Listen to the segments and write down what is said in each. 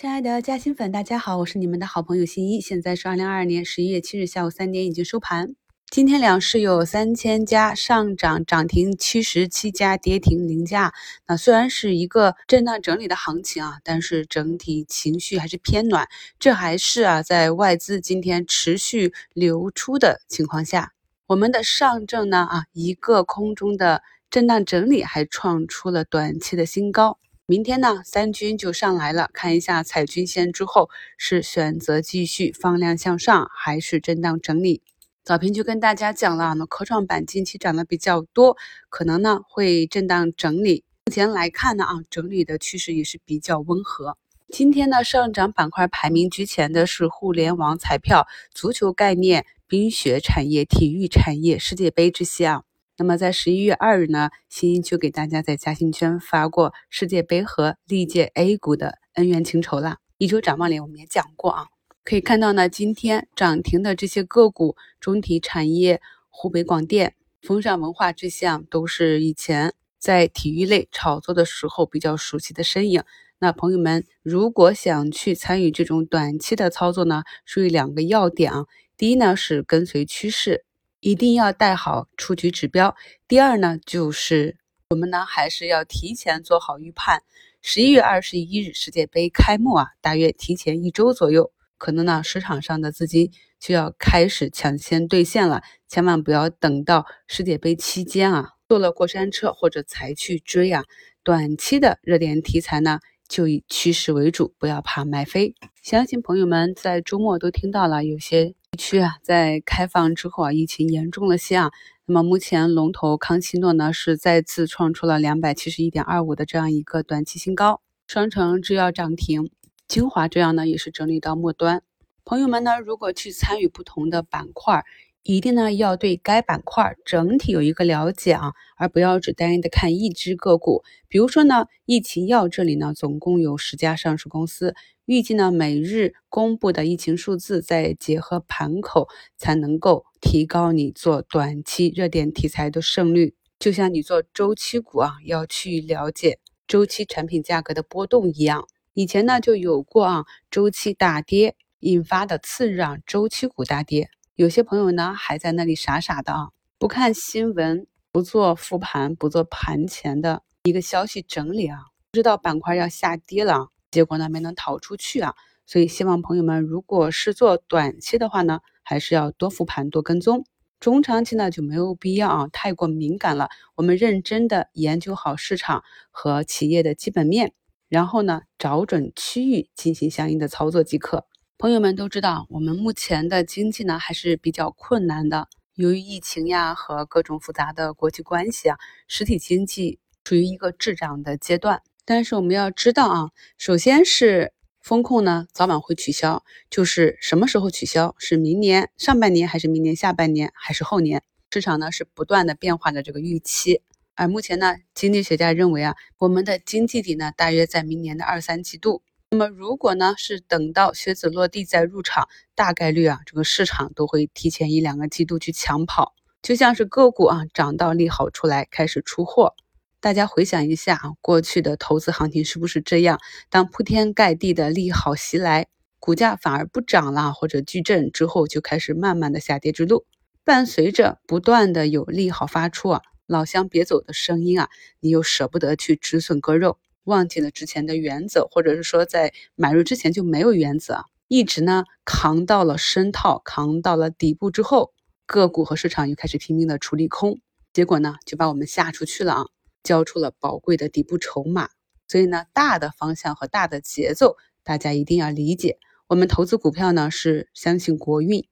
亲爱的嘉兴粉，大家好，我是你们的好朋友新一。现在是二零二二年十一月七日下午三点，已经收盘。今天两市有三千家上涨，涨停七十七家，跌停零家。那虽然是一个震荡整理的行情啊，但是整体情绪还是偏暖。这还是啊，在外资今天持续流出的情况下，我们的上证呢啊，一个空中的震荡整理，还创出了短期的新高。明天呢，三军就上来了，看一下踩均线之后是选择继续放量向上，还是震荡整理？早评就跟大家讲了，那科创板近期涨得比较多，可能呢会震荡整理。目前来看呢，啊，整理的趋势也是比较温和。今天呢，上涨板块排名居前的是互联网、彩票、足球概念、冰雪产业、体育产业、世界杯这些啊。那么在十一月二日呢，新一就给大家在嘉兴圈发过世界杯和历届 A 股的恩怨情仇了。一周展望里我们也讲过啊，可以看到呢，今天涨停的这些个股，中体产业、湖北广电、风尚文化这些啊，都是以前在体育类炒作的时候比较熟悉的身影。那朋友们如果想去参与这种短期的操作呢，注意两个要点啊，第一呢是跟随趋势。一定要带好出局指标。第二呢，就是我们呢还是要提前做好预判。十一月二十一日世界杯开幕啊，大约提前一周左右，可能呢市场上的资金就要开始抢先兑现了。千万不要等到世界杯期间啊，坐了过山车或者才去追啊。短期的热点题材呢，就以趋势为主，不要怕买飞。相信朋友们在周末都听到了有些。区啊，在开放之后啊，疫情严重了些啊。那么目前龙头康希诺呢，是再次创出了两百七十一点二五的这样一个短期新高。双城制药涨停，精华制药呢也是整理到末端。朋友们呢，如果去参与不同的板块。一定呢要对该板块整体有一个了解啊，而不要只单一的看一只个股。比如说呢，疫情药这里呢总共有十家上市公司，预计呢每日公布的疫情数字，再结合盘口，才能够提高你做短期热点题材的胜率。就像你做周期股啊，要去了解周期产品价格的波动一样。以前呢就有过啊周期大跌引发的次日啊周期股大跌。有些朋友呢还在那里傻傻的啊，不看新闻，不做复盘，不做盘前的一个消息整理啊，不知道板块要下跌了，结果呢没能逃出去啊。所以希望朋友们，如果是做短期的话呢，还是要多复盘，多跟踪。中长期呢就没有必要啊，太过敏感了。我们认真的研究好市场和企业的基本面，然后呢找准区域进行相应的操作即可。朋友们都知道，我们目前的经济呢还是比较困难的。由于疫情呀和各种复杂的国际关系啊，实体经济处于一个滞涨的阶段。但是我们要知道啊，首先是风控呢早晚会取消，就是什么时候取消？是明年上半年，还是明年下半年，还是后年？市场呢是不断的变化的这个预期。而目前呢，经济学家认为啊，我们的经济底呢大约在明年的二三季度。那么如果呢是等到靴子落地再入场，大概率啊这个市场都会提前一两个季度去抢跑，就像是个股啊涨到利好出来开始出货。大家回想一下啊，过去的投资行情是不是这样？当铺天盖地的利好袭来，股价反而不涨了或者巨震之后，就开始慢慢的下跌之路。伴随着不断的有利好发出啊，老乡别走的声音啊，你又舍不得去止损割肉。忘记了之前的原则，或者是说在买入之前就没有原则，一直呢扛到了深套，扛到了底部之后，个股和市场又开始拼命的处理空，结果呢就把我们吓出去了啊，交出了宝贵的底部筹码。所以呢，大的方向和大的节奏，大家一定要理解。我们投资股票呢是相信国运，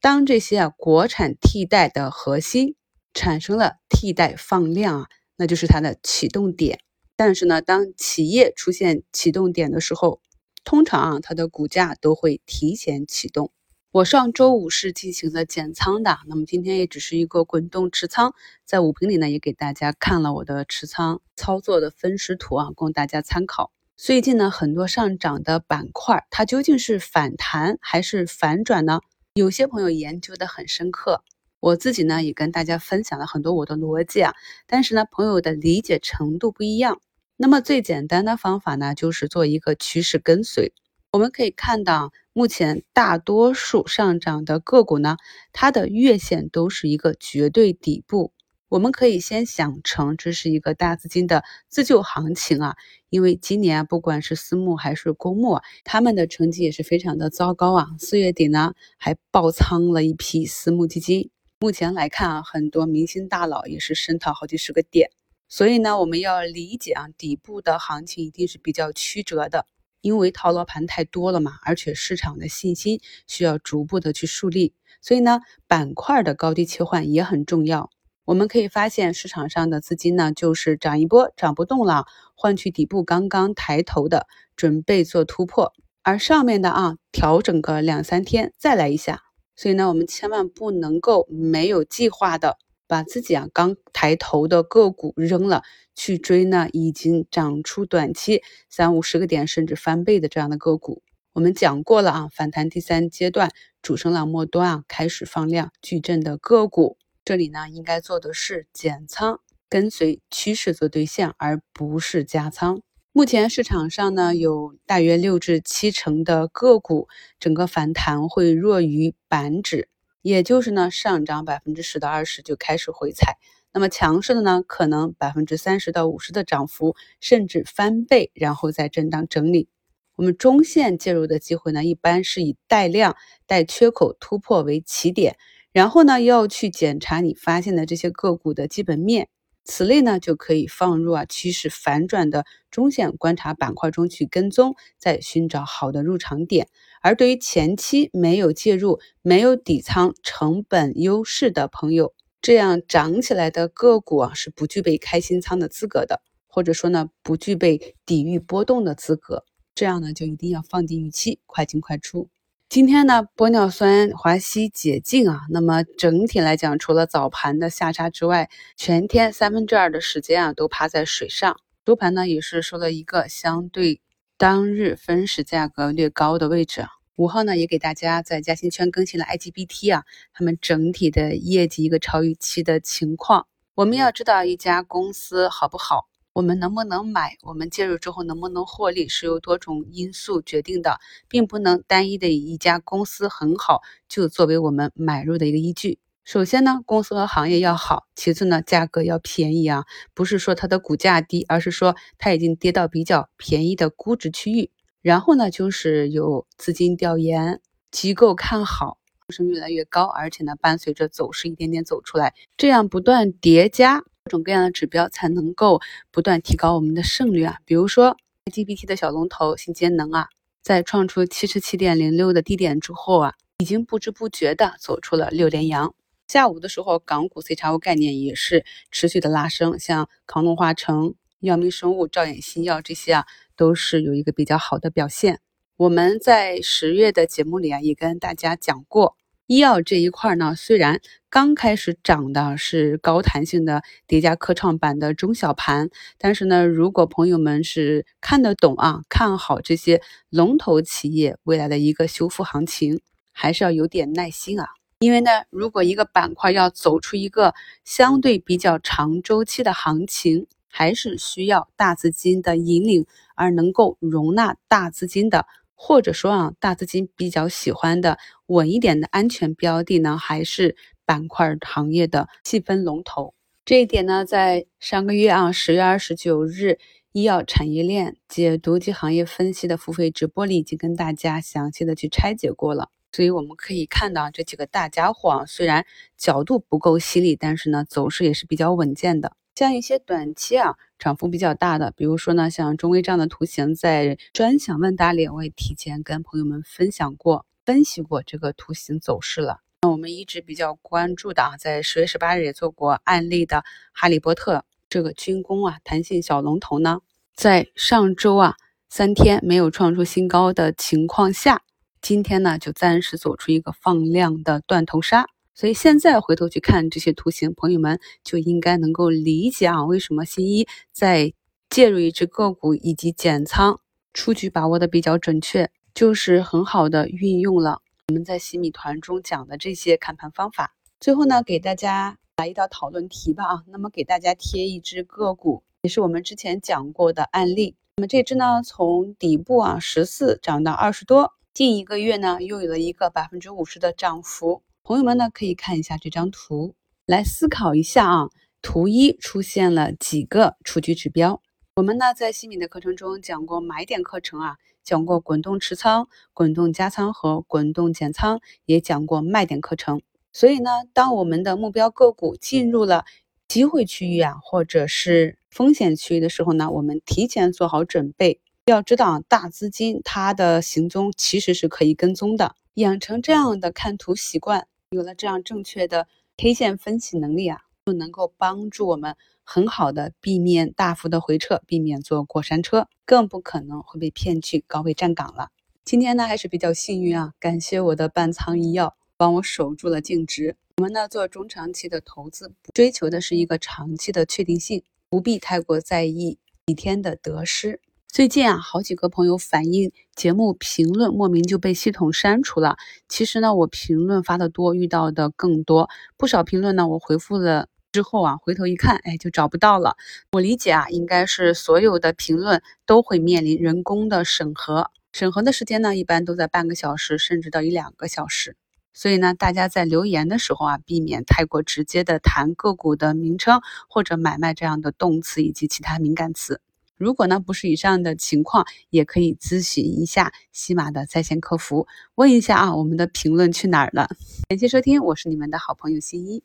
当这些啊国产替代的核心产生了替代放量啊，那就是它的启动点。但是呢，当企业出现启动点的时候，通常啊，它的股价都会提前启动。我上周五是进行了减仓的，那么今天也只是一个滚动持仓，在五评里呢也给大家看了我的持仓操作的分时图啊，供大家参考。最近呢，很多上涨的板块，它究竟是反弹还是反转呢？有些朋友研究的很深刻，我自己呢也跟大家分享了很多我的逻辑啊，但是呢，朋友的理解程度不一样。那么最简单的方法呢，就是做一个趋势跟随。我们可以看到，目前大多数上涨的个股呢，它的月线都是一个绝对底部。我们可以先想成这是一个大资金的自救行情啊，因为今年不管是私募还是公募，他们的成绩也是非常的糟糕啊。四月底呢，还爆仓了一批私募基金。目前来看啊，很多明星大佬也是深套好几十个点。所以呢，我们要理解啊，底部的行情一定是比较曲折的。因为套牢盘太多了嘛，而且市场的信心需要逐步的去树立，所以呢，板块的高低切换也很重要。我们可以发现，市场上的资金呢，就是涨一波涨不动了，换取底部刚刚抬头的，准备做突破，而上面的啊，调整个两三天再来一下。所以呢，我们千万不能够没有计划的。把自己啊刚抬头的个股扔了，去追呢已经涨出短期三五十个点甚至翻倍的这样的个股。我们讲过了啊，反弹第三阶段主升浪末端啊开始放量矩阵的个股，这里呢应该做的是减仓，跟随趋势做兑现，而不是加仓。目前市场上呢有大约六至七成的个股，整个反弹会弱于板指。也就是呢，上涨百分之十到二十就开始回踩，那么强势的呢，可能百分之三十到五十的涨幅，甚至翻倍，然后再震荡整理。我们中线介入的机会呢，一般是以带量、带缺口突破为起点，然后呢，要去检查你发现的这些个股的基本面。此类呢，就可以放入啊趋势反转的中线观察板块中去跟踪，再寻找好的入场点。而对于前期没有介入、没有底仓、成本优势的朋友，这样涨起来的个股啊是不具备开新仓的资格的，或者说呢不具备抵御波动的资格。这样呢就一定要放低预期，快进快出。今天呢，玻尿酸华西解禁啊，那么整体来讲，除了早盘的下杀之外，全天三分之二的时间啊都趴在水上，收盘呢也是收了一个相对当日分时价格略高的位置。五号呢也给大家在嘉兴圈更新了 IGBT 啊，他们整体的业绩一个超预期的情况。我们要知道一家公司好不好？我们能不能买？我们介入之后能不能获利，是由多种因素决定的，并不能单一的以一家公司很好就作为我们买入的一个依据。首先呢，公司和行业要好；其次呢，价格要便宜啊，不是说它的股价低，而是说它已经跌到比较便宜的估值区域。然后呢，就是有资金调研，机构看好，升越来越高，而且呢，伴随着走势一点点走出来，这样不断叠加。各种各样的指标才能够不断提高我们的胜率啊！比如说 GPT 的小龙头新节能啊，在创出七十七点零六的低点之后啊，已经不知不觉的走出了六连阳。下午的时候，港股 C 叉 O 概念也是持续的拉升，像康龙化成、药明生物、兆衍新药这些啊，都是有一个比较好的表现。我们在十月的节目里啊，也跟大家讲过。医药这一块呢，虽然刚开始涨的是高弹性的叠加科创板的中小盘，但是呢，如果朋友们是看得懂啊，看好这些龙头企业未来的一个修复行情，还是要有点耐心啊。因为呢，如果一个板块要走出一个相对比较长周期的行情，还是需要大资金的引领，而能够容纳大资金的。或者说啊，大资金比较喜欢的稳一点的安全标的呢，还是板块行业的细分龙头。这一点呢，在上个月啊，十月二十九日医药产业链解读及行业分析的付费直播里，已经跟大家详细的去拆解过了。所以我们可以看到这几个大家伙啊，虽然角度不够犀利，但是呢，走势也是比较稳健的。像一些短期啊涨幅比较大的，比如说呢，像中微这样的图形，在专享问答里我也提前跟朋友们分享过、分析过这个图形走势了。那我们一直比较关注的啊，在十月十八日也做过案例的哈利波特这个军工啊，弹性小龙头呢，在上周啊三天没有创出新高的情况下，今天呢就暂时走出一个放量的断头杀。所以现在回头去看这些图形，朋友们就应该能够理解啊，为什么新一在介入一只个股以及减仓出局把握的比较准确，就是很好的运用了我们在洗米团中讲的这些看盘方法。最后呢，给大家来一道讨论题吧啊，那么给大家贴一只个股，也是我们之前讲过的案例，那么这只呢，从底部啊十四涨到二十多，近一个月呢又有了一个百分之五十的涨幅。朋友们呢可以看一下这张图，来思考一下啊。图一出现了几个出局指标？我们呢在西米的课程中讲过买点课程啊，讲过滚动持仓、滚动加仓和滚动减仓，也讲过卖点课程。所以呢，当我们的目标个股进入了机会区域啊，或者是风险区域的时候呢，我们提前做好准备。要知道，大资金它的行踪其实是可以跟踪的，养成这样的看图习惯，有了这样正确的 K 线分析能力啊。就能够帮助我们很好的避免大幅的回撤，避免坐过山车，更不可能会被骗去高位站岗了。今天呢还是比较幸运啊，感谢我的半仓医药帮我守住了净值。我们呢做中长期的投资，追求的是一个长期的确定性，不必太过在意几天的得失。最近啊，好几个朋友反映节目评论莫名就被系统删除了。其实呢，我评论发的多，遇到的更多。不少评论呢，我回复了之后啊，回头一看，哎，就找不到了。我理解啊，应该是所有的评论都会面临人工的审核，审核的时间呢，一般都在半个小时，甚至到一两个小时。所以呢，大家在留言的时候啊，避免太过直接的谈个股的名称或者买卖这样的动词以及其他敏感词。如果呢不是以上的情况，也可以咨询一下西马的在线客服，问一下啊，我们的评论去哪儿了？感谢收听，我是你们的好朋友新一。